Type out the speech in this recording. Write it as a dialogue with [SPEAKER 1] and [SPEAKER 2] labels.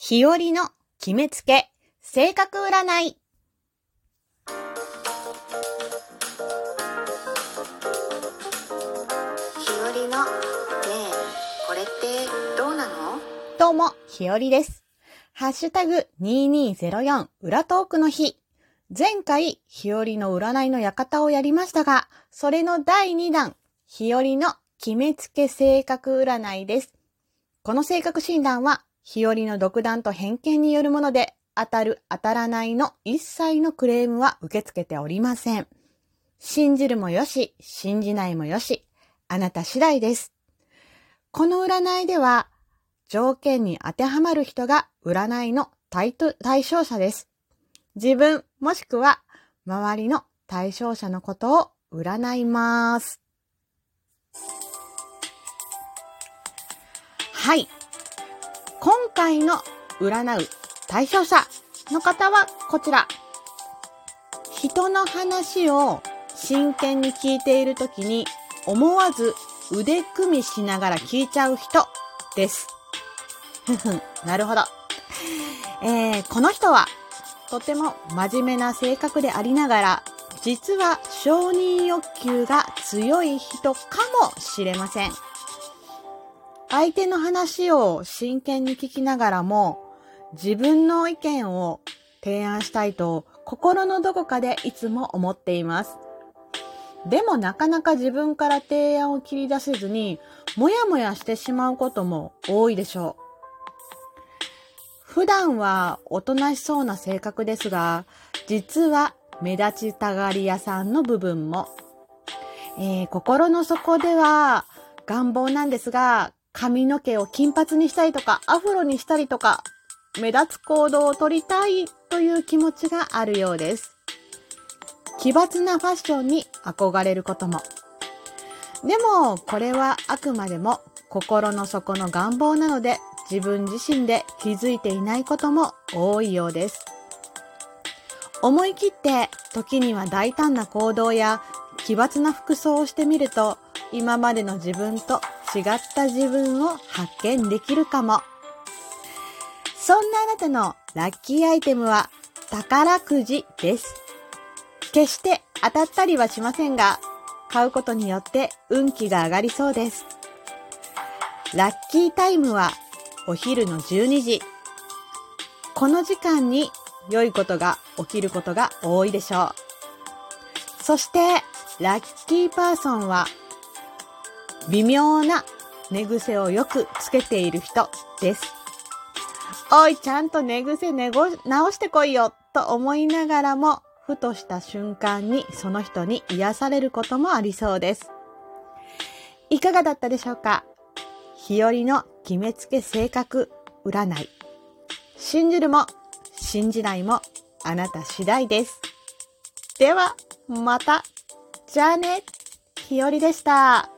[SPEAKER 1] 日和の決めつけ、性格占い。
[SPEAKER 2] 日和のねえこれってどうなの？
[SPEAKER 1] どうも、日和です。ハッシュタグ2204裏トークの日。前回、日和の占いの館をやりましたが、それの第2弾、日和の決めつけ性格占いです。この性格診断は、日和の独断と偏見によるもので、当たる当たらないの一切のクレームは受け付けておりません。信じるもよし、信じないもよし、あなた次第です。この占いでは、条件に当てはまる人が占いの対象者です。自分もしくは周りの対象者のことを占います。はい。今回の占う対象者の方はこちら。人の話を真剣に聞いているときに思わず腕組みしながら聞いちゃう人です。ふふん、なるほど。えー、この人はとても真面目な性格でありながら、実は承認欲求が強い人かもしれません。相手の話を真剣に聞きながらも、自分の意見を提案したいと心のどこかでいつも思っています。でもなかなか自分から提案を切り出せずに、もやもやしてしまうことも多いでしょう。普段はおとなしそうな性格ですが、実は目立ちたがり屋さんの部分も。えー心の底では願望なんですが、髪の毛を金髪にしたりとか、アフロにしたりとか、目立つ行動をとりたいという気持ちがあるようです。奇抜なファッションに憧れることも。でも、これはあくまでも心の底の願望なので、自分自身で気づいていないことも多いようです。思い切って時には大胆な行動や奇抜な服装をしてみると、今までの自分と違った自分を発見できるかも。そんなあなたのラッキーアイテムは宝くじです。決して当たったりはしませんが、買うことによって運気が上がりそうです。ラッキータイムはお昼の12時。この時間に良いことが起きることが多いでしょう。そして、ラッキーパーソンは、微妙な寝癖をよくつけている人です。おい、ちゃんと寝癖寝ご直してこいよと思いながらも、ふとした瞬間にその人に癒されることもありそうです。いかがだったでしょうか？日和の決めつけ性格占い。信じるも信じないもあなた次第です。では、また。じゃあね。日和でした。